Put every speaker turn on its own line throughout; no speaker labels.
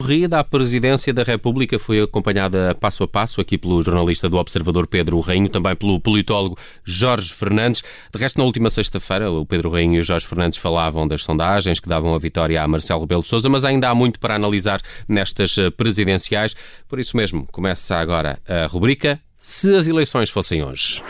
corrida à presidência da República foi acompanhada passo a passo aqui pelo jornalista do Observador Pedro Rainho, também pelo politólogo Jorge Fernandes. De resto, na última sexta-feira, o Pedro Rainho e o Jorge Fernandes falavam das sondagens que davam a vitória a Marcelo Rebelo de Sousa, mas ainda há muito para analisar nestas eh, presidenciais. Por isso mesmo, começa agora a rubrica Se as eleições fossem hoje.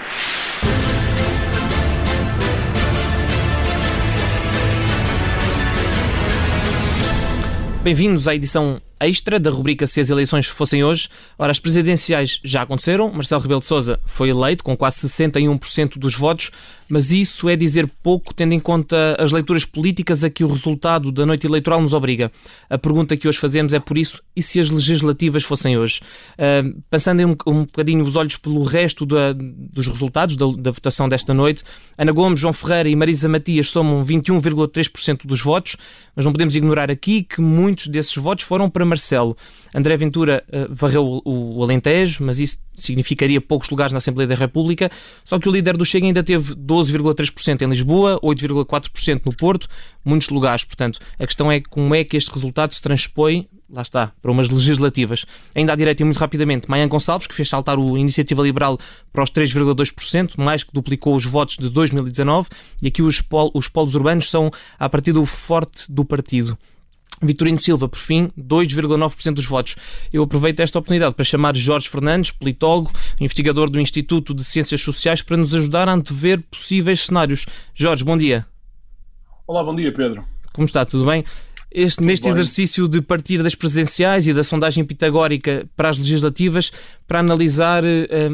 Bem-vindos à edição extra da rubrica Se as eleições fossem hoje. Ora, as presidenciais já aconteceram. Marcelo Rebelo de Sousa foi eleito com quase 61% dos votos, mas isso é dizer pouco tendo em conta as leituras políticas a que o resultado da noite eleitoral nos obriga. A pergunta que hoje fazemos é por isso, e se as legislativas fossem hoje? Uh, passando um, um bocadinho os olhos pelo resto da, dos resultados da, da, votação desta noite, Ana Gomes, João Ferreira e Marisa Matias somam 21,3% dos votos, mas não podemos ignorar aqui que muitos desses votos foram para Marcelo. André Ventura uh, varreu o, o Alentejo, mas isso significaria poucos lugares na Assembleia da República. Só que o líder do Chega ainda teve 12,3% em Lisboa, 8,4% no Porto, muitos lugares. Portanto, a questão é como é que este resultado se transpõe lá está, para umas legislativas. Ainda à direita e muito rapidamente, Maian Gonçalves, que fez saltar o Iniciativa Liberal para os 3,2%, mais que duplicou os votos de 2019, e aqui os, pol os polos urbanos são a partir do forte do partido. Vitorino Silva, por fim, 2,9% dos votos. Eu aproveito esta oportunidade para chamar Jorge Fernandes, politólogo, investigador do Instituto de Ciências Sociais, para nos ajudar a antever possíveis cenários. Jorge, bom dia.
Olá, bom dia, Pedro.
Como está? Tudo bem? Este, neste bem. exercício de partir das presidenciais e da sondagem pitagórica para as legislativas para analisar uh,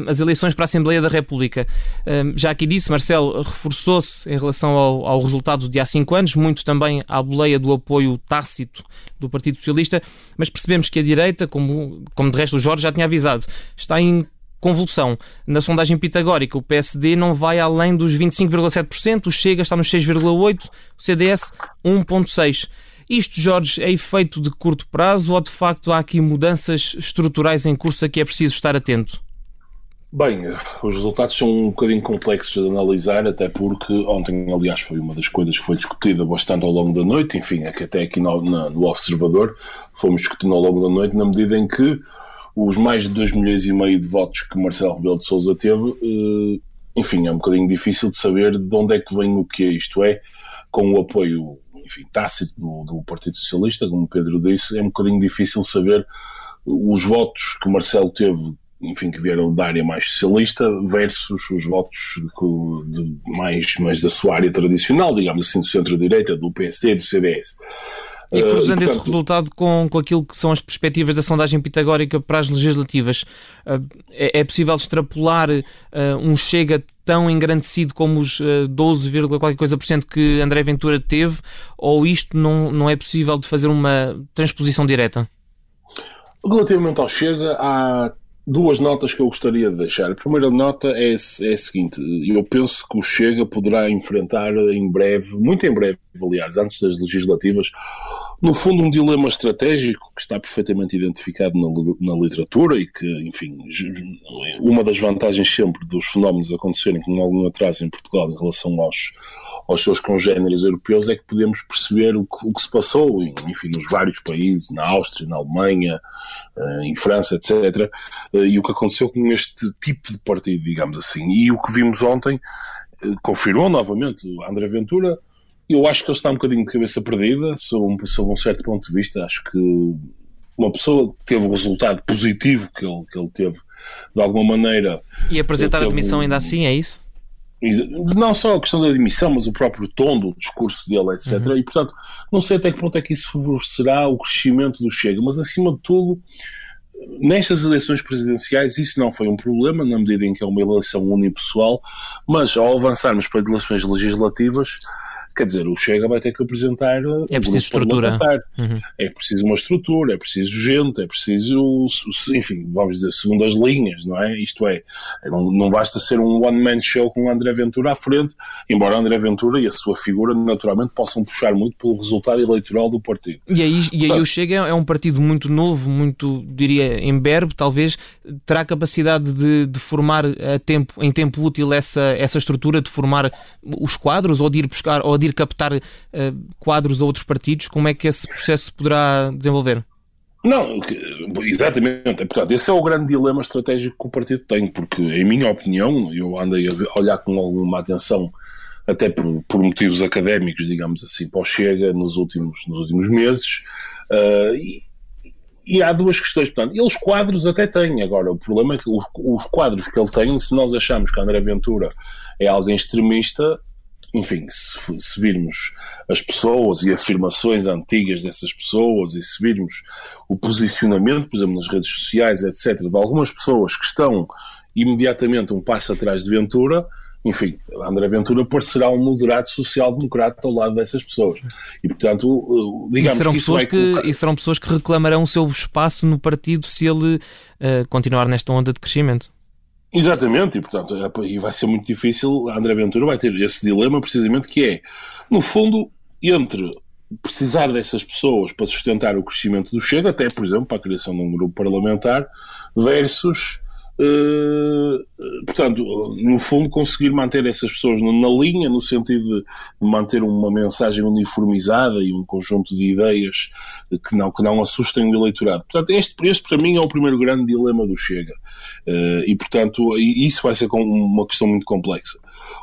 as eleições para a Assembleia da República. Uh, já aqui disse, Marcelo reforçou-se em relação ao, ao, resultado de há cinco anos, muito também à boleia do apoio tácito do Partido Socialista, mas percebemos que a direita, como, como de resto o Jorge já tinha avisado, está em convulsão. Na sondagem pitagórica, o PSD não vai além dos 25,7%, o Chega está nos 6,8%, o CDS 1,6%. Isto, Jorge, é efeito de curto prazo ou de facto há aqui mudanças estruturais em curso a que é preciso estar atento?
Bem, os resultados são um bocadinho complexos de analisar, até porque ontem, aliás, foi uma das coisas que foi discutida bastante ao longo da noite, enfim, é que até aqui no, no Observador fomos discutindo ao longo da noite, na medida em que os mais de 2 milhões e meio de votos que Marcelo Rebelo de Sousa teve, eh, enfim, é um bocadinho difícil de saber de onde é que vem o que é isto é, com o apoio enfim, tácito do, do Partido Socialista, como o Pedro disse, é um bocadinho difícil saber os votos que Marcelo teve, enfim, que vieram da área mais socialista versus os votos de, de mais, mais da sua área tradicional, digamos assim, do centro-direita, do PSD e do CDS.
E cruzando uh, e, portanto, esse resultado com, com aquilo que são as perspectivas da sondagem pitagórica para as legislativas, uh, é, é, possível extrapolar uh, um chega tão engrandecido como os 12, qualquer coisa por cento que André Ventura teve, ou isto não, não é possível de fazer uma transposição direta?
Relativamente ao Chega, há duas notas que eu gostaria de deixar. A primeira nota é, é a seguinte: eu penso que o Chega poderá enfrentar em breve, muito em breve, aliás, antes das legislativas, no fundo, um dilema estratégico que está perfeitamente identificado na, na literatura e que, enfim, uma das vantagens sempre dos fenómenos acontecerem com algum atraso em Portugal em relação aos, aos seus congêneres europeus é que podemos perceber o que, o que se passou, em, enfim, nos vários países, na Áustria, na Alemanha, eh, em França, etc., eh, e o que aconteceu com este tipo de partido, digamos assim. E o que vimos ontem eh, confirmou novamente André Ventura eu acho que ele está um bocadinho de cabeça perdida, sob um, sob um certo ponto de vista. Acho que uma pessoa que teve o resultado positivo que ele, que ele teve, de alguma maneira.
E apresentar a admissão um, ainda assim, é isso?
Não só a questão da admissão, mas o próprio tom do discurso dele, etc. Uhum. E, portanto, não sei até que ponto é que isso favorecerá o crescimento do Chega, mas, acima de tudo, nestas eleições presidenciais isso não foi um problema, na medida em que é uma eleição unipessoal, mas ao avançarmos para eleições legislativas Quer dizer, o Chega vai ter que apresentar.
É preciso estrutura.
Uhum. É preciso uma estrutura, é preciso gente, é preciso, enfim, vamos dizer, segundas linhas, não é? Isto é, não, não basta ser um one-man show com o André Ventura à frente, embora André Ventura e a sua figura naturalmente possam puxar muito pelo resultado eleitoral do partido.
E aí, Portanto, e aí o Chega é um partido muito novo, muito, diria, em berbe, talvez, terá capacidade de, de formar a tempo, em tempo útil essa, essa estrutura, de formar os quadros ou de ir buscar, ou de ir captar uh, quadros a outros partidos? Como é que esse processo poderá desenvolver?
Não, exatamente. Portanto, esse é o grande dilema estratégico que o partido tem, porque, em minha opinião, eu andei a olhar com alguma atenção, até por, por motivos académicos, digamos assim, para o Chega nos últimos, nos últimos meses, uh, e, e, há duas questões. Portanto, eles quadros até têm. Agora, o problema é que os, os quadros que ele tem, se nós achamos que André Ventura é alguém extremista, enfim, se, se, virmos as pessoas e afirmações antigas dessas pessoas e se virmos o posicionamento, por exemplo, nas redes sociais, etc., de algumas pessoas que estão imediatamente um passo atrás de Ventura, enfim, André Ventura parecerá um moderado social-democrata ao lado dessas pessoas. E, portanto, digamos
e serão
que,
pessoas que colocar... E serão pessoas que reclamarão o seu espaço no partido se ele uh, continuar nesta onda de crescimento.
Exatamente, e portanto é, e vai ser muito difícil, a André Ventura vai ter esse dilema precisamente que é, no fundo, entre precisar dessas pessoas para sustentar o crescimento do Chega, até, por exemplo, para a criação de um grupo parlamentar, versus portanto, no fundo, conseguir manter essas pessoas na linha, no sentido de manter uma mensagem uniformizada e um conjunto de ideias que não, que não assustem o eleitorado. Portanto, este, este para mim é o primeiro grande dilema do Chega. Uh, e, portanto, isso vai ser uma questão muito complexa.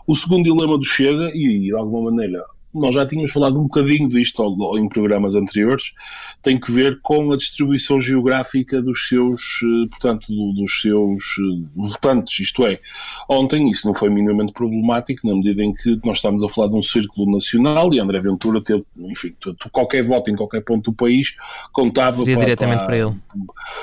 O segundo dilema do Chega, e de alguma maneira nós já tínhamos falado um bocadinho disto em programas anteriores, tem que ver com a distribuição geográfica dos seus, eh, portanto, dos seus eh, votantes, isto é, ontem isso não foi minimamente problemático, na medida em que nós estamos a falar de um círculo nacional e André Ventura teve, enfim, qualquer voto em qualquer ponto do país contava
para, diretamente para, para ele.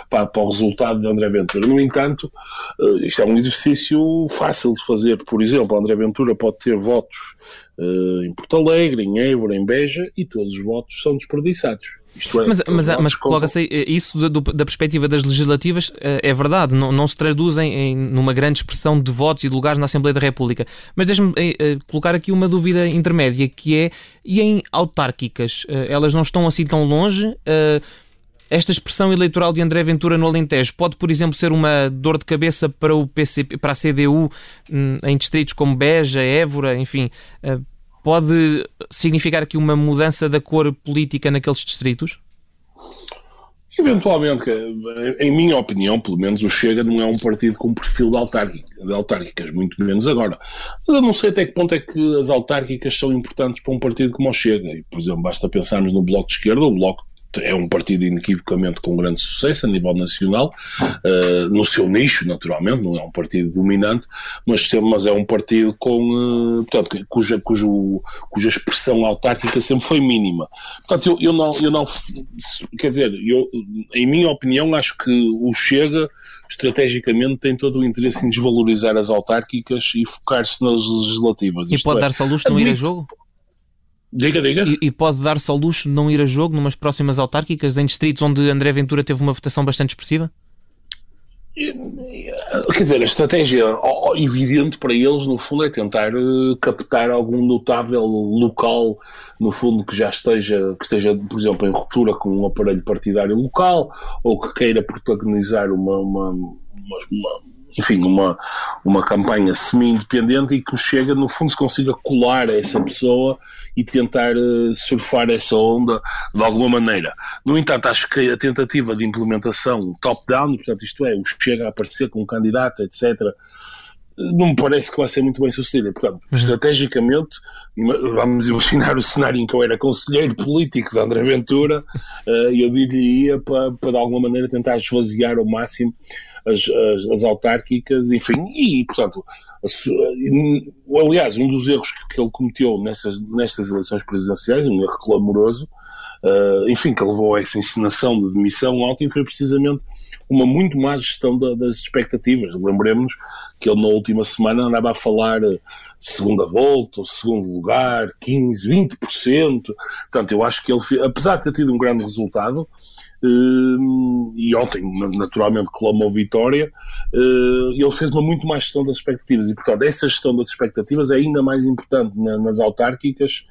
Para, para, o resultado de André Ventura. No entanto, eh, isto é um exercício fácil de fazer, por exemplo, André Ventura pode ter votos uh, em Porto Alegre, em Évora, em Beja, e todos os votos são desperdiçados.
É, mas, mas, mas coloca-se eh, isso da, da, perspectiva das legislativas eh, é verdade, não, não se traduzem em numa grande expressão de votos e de lugares na Assembleia da República. Mas deixe-me colocar aqui uma dúvida intermédia que é e em autárquicas elas não estão assim tão longe? Esta expressão eleitoral de André Ventura no Alentejo pode, por exemplo, ser uma dor de cabeça para o PCP, para a CDU hum, em distritos como Beja, Évora, enfim, pode significar aqui uma mudança da cor política naqueles distritos?
Eventualmente, em minha opinião, pelo menos o Chega não é um partido com perfil de, autárquica, de autárquicas, muito menos agora. Mas eu não sei até que ponto é que as autárquicas são importantes para um partido como o Chega. E, por exemplo, basta pensarmos no Bloco de Esquerda, o Bloco é um partido inequivocamente com grande sucesso a nível nacional, uh, no seu nicho, naturalmente, não é um partido dominante, mas, mas é um partido com, uh, portanto, cuja, cujo, cuja expressão autárquica sempre foi mínima. Portanto, eu, eu, não, eu não, quer dizer, eu, em minha opinião, acho que o Chega, estrategicamente, tem todo o interesse em desvalorizar as autárquicas e focar-se nas legislativas.
E pode é, dar-se ao luxo de não ir a jogo?
Diga, diga.
E, e pode dar-se ao luxo de não ir a jogo numas próximas autárquicas, em distritos onde André Ventura teve uma votação bastante expressiva?
Quer dizer, a estratégia evidente para eles, no fundo, é tentar eh, captar algum notável local, no fundo, que já esteja, que esteja, por exemplo, em ruptura com um aparelho partidário local, ou que queira protagonizar uma, uma, uma, uma enfim, uma, uma campanha semi-independente e que chega, no fundo, se consiga colar a essa pessoa e tentar uh, surfar essa onda de alguma maneira. No entanto, acho que a tentativa de implementação top-down, portanto, isto é, o Chega a aparecer com um candidato, etc., não me parece que vai ser muito bem sucedida. Portanto, uhum. estrategicamente, vamos imaginar o cenário em que eu era conselheiro político de André Ventura, uh, eu diria para, para de alguma maneira tentar esvaziar ao máximo as, as, as autárquicas, enfim, e portanto, aliás, um dos erros que, que ele cometeu nessas, nestas eleições presidenciais, um erro clamoroso, uh, enfim, que levou a essa encenação de demissão ontem foi precisamente uma muito má gestão da, das expectativas. Lembremos que ele na última semana andava a falar eh, segunda volta, segundo lugar, 15, 20%. Portanto, eu acho que ele, apesar de ter tido um grande resultado, Uh, e ontem, naturalmente, clamou vitória. Uh, ele fez uma muito mais gestão das expectativas e, portanto, essa gestão das expectativas é ainda mais importante na, nas autárquicas.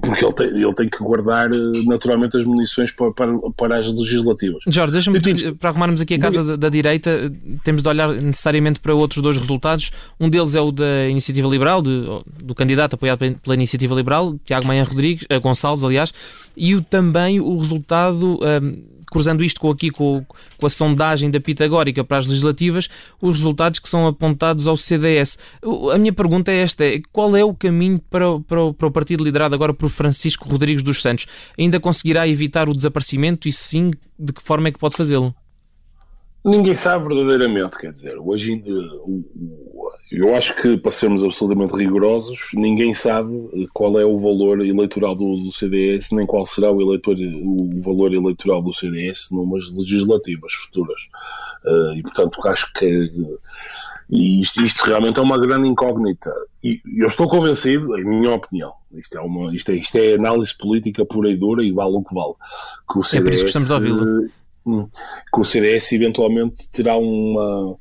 Porque ele tem, ele tem que guardar eh, naturalmente as munições para, para, para as legislativas.
Jorge, deixa-me pedir, para arrumarmos aqui a casa da, da, direita, temos de olhar necessariamente para outros dois resultados. Um deles é o da Iniciativa Liberal, de, do candidato apoiado pela Iniciativa Liberal, Tiago Maia Rodrigues, Gonçalves, aliás, e o, também o resultado. Uh, cruzando isto com aqui com, com, a sondagem da Pitagórica para as legislativas, os resultados que são apontados ao CDS. A minha pergunta é esta: qual é o caminho para, para, para o partido liderado agora por Francisco Rodrigues dos Santos? Ainda conseguirá evitar o desaparecimento e sim, de que forma é que pode fazê-lo?
Ninguém sabe verdadeiramente, quer dizer, hoje eu acho que para sermos absolutamente rigorosos, ninguém sabe qual é o valor eleitoral do, do CDS, nem qual será o, eleitor, o valor eleitoral do CDS numas legislativas futuras. Uh, e portanto acho que e isto, isto, realmente é uma grande incógnita. E eu estou convencido, em minha opinião, isto é, uma, isto é, isto é análise política pura e dura e vale o que vale, que o CDS,
é por isso que estamos a ouvi-lo
que o CDS eventualmente terá uma,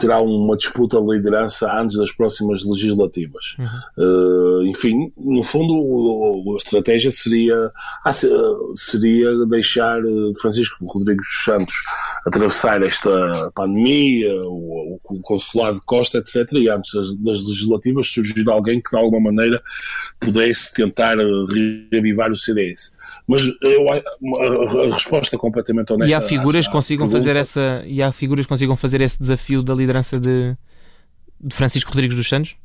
terá uma disputa de liderança antes das próximas legislativas. Uhum. Uh, enfim, no fundo, a estratégia seria, ah, seria deixar eh, Francisco Rodrigues dos Santos atravessar esta pandemia, o, o consulado de Costa, etc., e antes das, das, legislativas surgir alguém que de alguma maneira pudesse tentar reavivar o CDS. Mas eu, a, resposta completamente honesta.
E há figuras que consigam fazer essa e há figuras que consigam fazer esse desafio da liderança de, de Francisco Rodrigues dos Santos?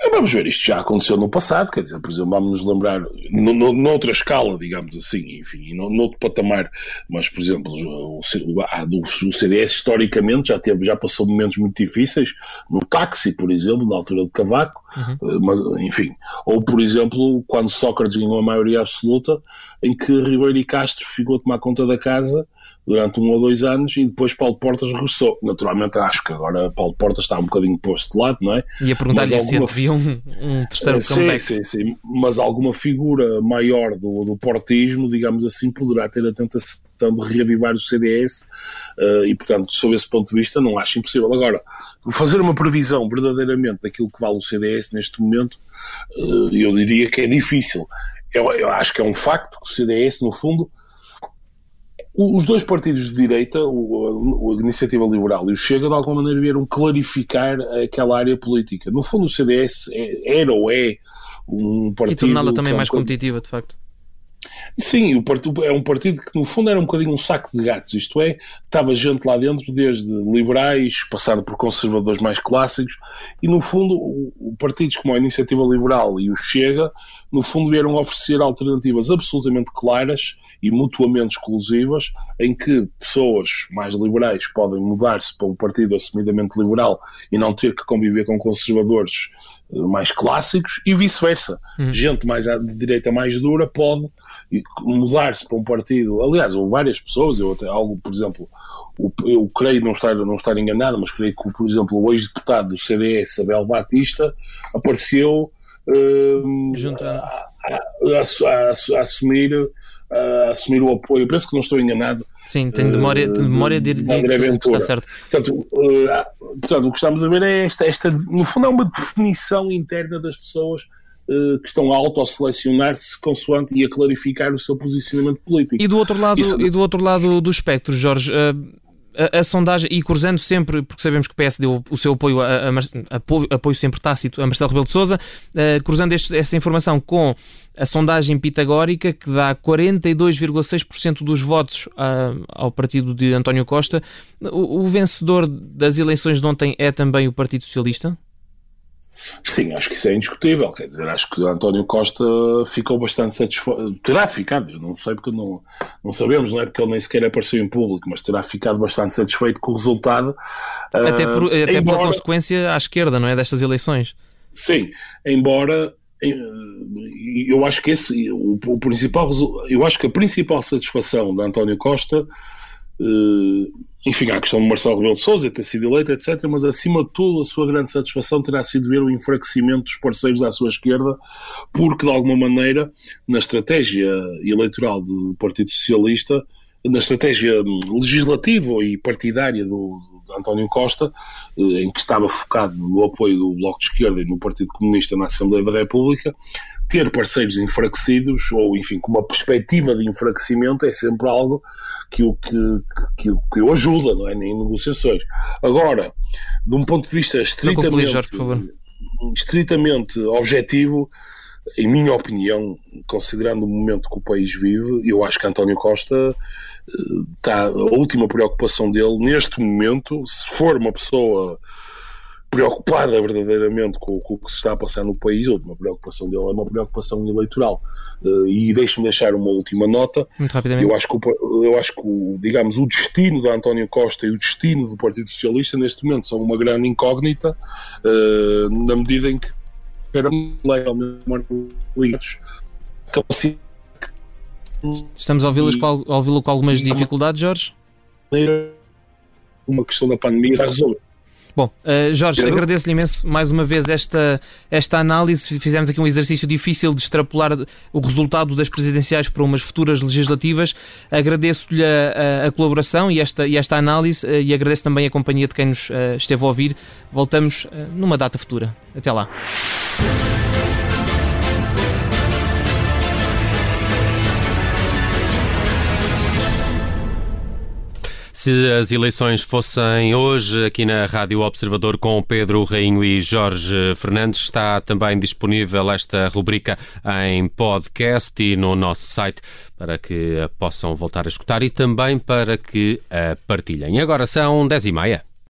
É, vamos ver, isto já aconteceu no passado, quer dizer, por exemplo, vamos nos lembrar, no, no, noutra escala, digamos assim, enfim, no, noutro patamar, mas, por exemplo, o, o, o, CDS historicamente já, teve, já passou momentos muito difíceis, no táxi, por exemplo, na altura de Cavaco, uhum. Eh, mas, enfim, ou, por exemplo, quando Sócrates ganhou a maioria absoluta, em que Ribeiro e Castro ficou a tomar conta da casa durante um ou dois anos e depois Paulo Portas regressou. Naturalmente, acho que agora Paulo Portas está um bocadinho posto de lado, não é?
E a perguntar-lhe se um, um terceiro
sim, comeback. Sim, sim, mas alguma figura maior do, do portismo, digamos assim, poderá ter a tentação de reavivar o CDS uh, e, portanto, sob esse ponto de vista, não acho impossível. Agora, fazer uma previsão verdadeiramente daquilo que vale o CDS neste momento, uh, eu diria que é difícil. Eu, eu acho que é um facto que o CDS, no fundo, os dois partidos de direita, o, a Iniciativa Liberal e o Chega, de alguma maneira vieram clarificar aquela área política. No fundo, o CDS é, era ou é um partido. E
torná-la também mais competitiva, de facto.
Sim, o partido, é um partido que no fundo era um bocadinho um saco de gatos, isto é, estava gente lá dentro, desde liberais, passando por conservadores mais clássicos, e no fundo, partidos como a Iniciativa Liberal e o Chega, no fundo vieram oferecer alternativas absolutamente claras e mutuamente exclusivas, em que pessoas mais liberais podem mudar-se para um partido assumidamente liberal e não ter que conviver com conservadores eh, mais clássicos e vice-versa. Uhum. Gente mais de direita mais dura pode mudar-se para um partido. Aliás, houve várias pessoas, eu até algo, por exemplo, eu creio não estar, não estar enganado, mas creio que, por exemplo, o ex-deputado do CDS, Abel Batista, apareceu uh, a, a, a, a, assumir a assumir o apoio. Penso que não estou enganado.
Sim, tem memória, de memória de, de, de
está certo. Portanto, uh, portanto, o que estamos a ver é esta, esta, no fundo, é uma definição interna das pessoas uh, que estão a autoselecionar-se consoante e a clarificar o seu posicionamento político.
E do outro lado, Isso... e do, outro lado do espectro, Jorge, uh, a, a, sondagem, e cruzando sempre, porque sabemos que o PS deu o seu apoio, a, a, apoio, apoio, sempre tácito a Marcelo Rebelo de Sousa, uh, cruzando este, informação com a sondagem pitagórica, que dá 42,6% dos votos uh, ao partido de António Costa, o, o vencedor das eleições de ontem é também o Partido Socialista?
Sim, acho que isso é indiscutível. Quer dizer, acho que António Costa ficou bastante satisfeito. Terá ficado, eu não sei porque não, não sabemos, não é? Porque ele nem sequer apareceu em público, mas terá ficado bastante satisfeito com o resultado.
Até, por, até embora... pela consequência à esquerda, não é? Destas eleições.
Sim, embora eu acho que esse o, o principal eu acho que a principal satisfação de António Costa eh, enfim, há a questão de Marcelo Rebelo de Sousa ter sido eleito, etc. Mas, acima de tudo, a sua grande satisfação terá sido ver o enfraquecimento dos parceiros à sua esquerda, porque, de alguma maneira, na estratégia eleitoral do Partido Socialista, na estratégia hum, legislativa e partidária do, António Costa, eh, em que estava focado no apoio do Bloco de Esquerda e no Partido Comunista na Assembleia da República, ter parceiros enfraquecidos, ou enfim, com uma perspectiva de enfraquecimento, é sempre algo que o, que, que, que o ajuda, não é? Em negociações. Agora, de um ponto de vista estritamente, concluir, Jorge, estritamente objetivo, em minha opinião, considerando o momento que o país vive, eu acho que António Costa está a última preocupação dele neste momento, se for uma pessoa preocupada verdadeiramente com, com, o que se está a passar no país, ou uma preocupação dele é uma preocupação eleitoral. Uh, e deixe-me deixar uma última nota.
Muito rapidamente.
Eu acho que, o, eu acho que o, digamos, o destino de António Costa e o destino do Partido Socialista neste momento são uma grande incógnita, uh, na medida em que eram legalmente ligados.
Estamos a ouvi-lo com, ouvi com algumas dificuldades, Jorge?
Uma questão da pandemia está resolvida.
Bom, uh, Jorge, agradeço-lhe imenso mais uma vez esta, esta análise. Fizemos aqui um exercício difícil de extrapolar o resultado das presidenciais para umas futuras legislativas. Agradeço-lhe a, a, a, colaboração e esta, e esta análise uh, e agradeço também a companhia de quem nos uh, esteve a ouvir. Voltamos numa data futura. Até lá.
Se as eleições fossem hoje aqui na Rádio Observador com Pedro Rainho e Jorge Fernandes, está também disponível esta rubrica em podcast e no nosso site para que a possam voltar a escutar e também para que a partilhem. Agora são 10 e meia.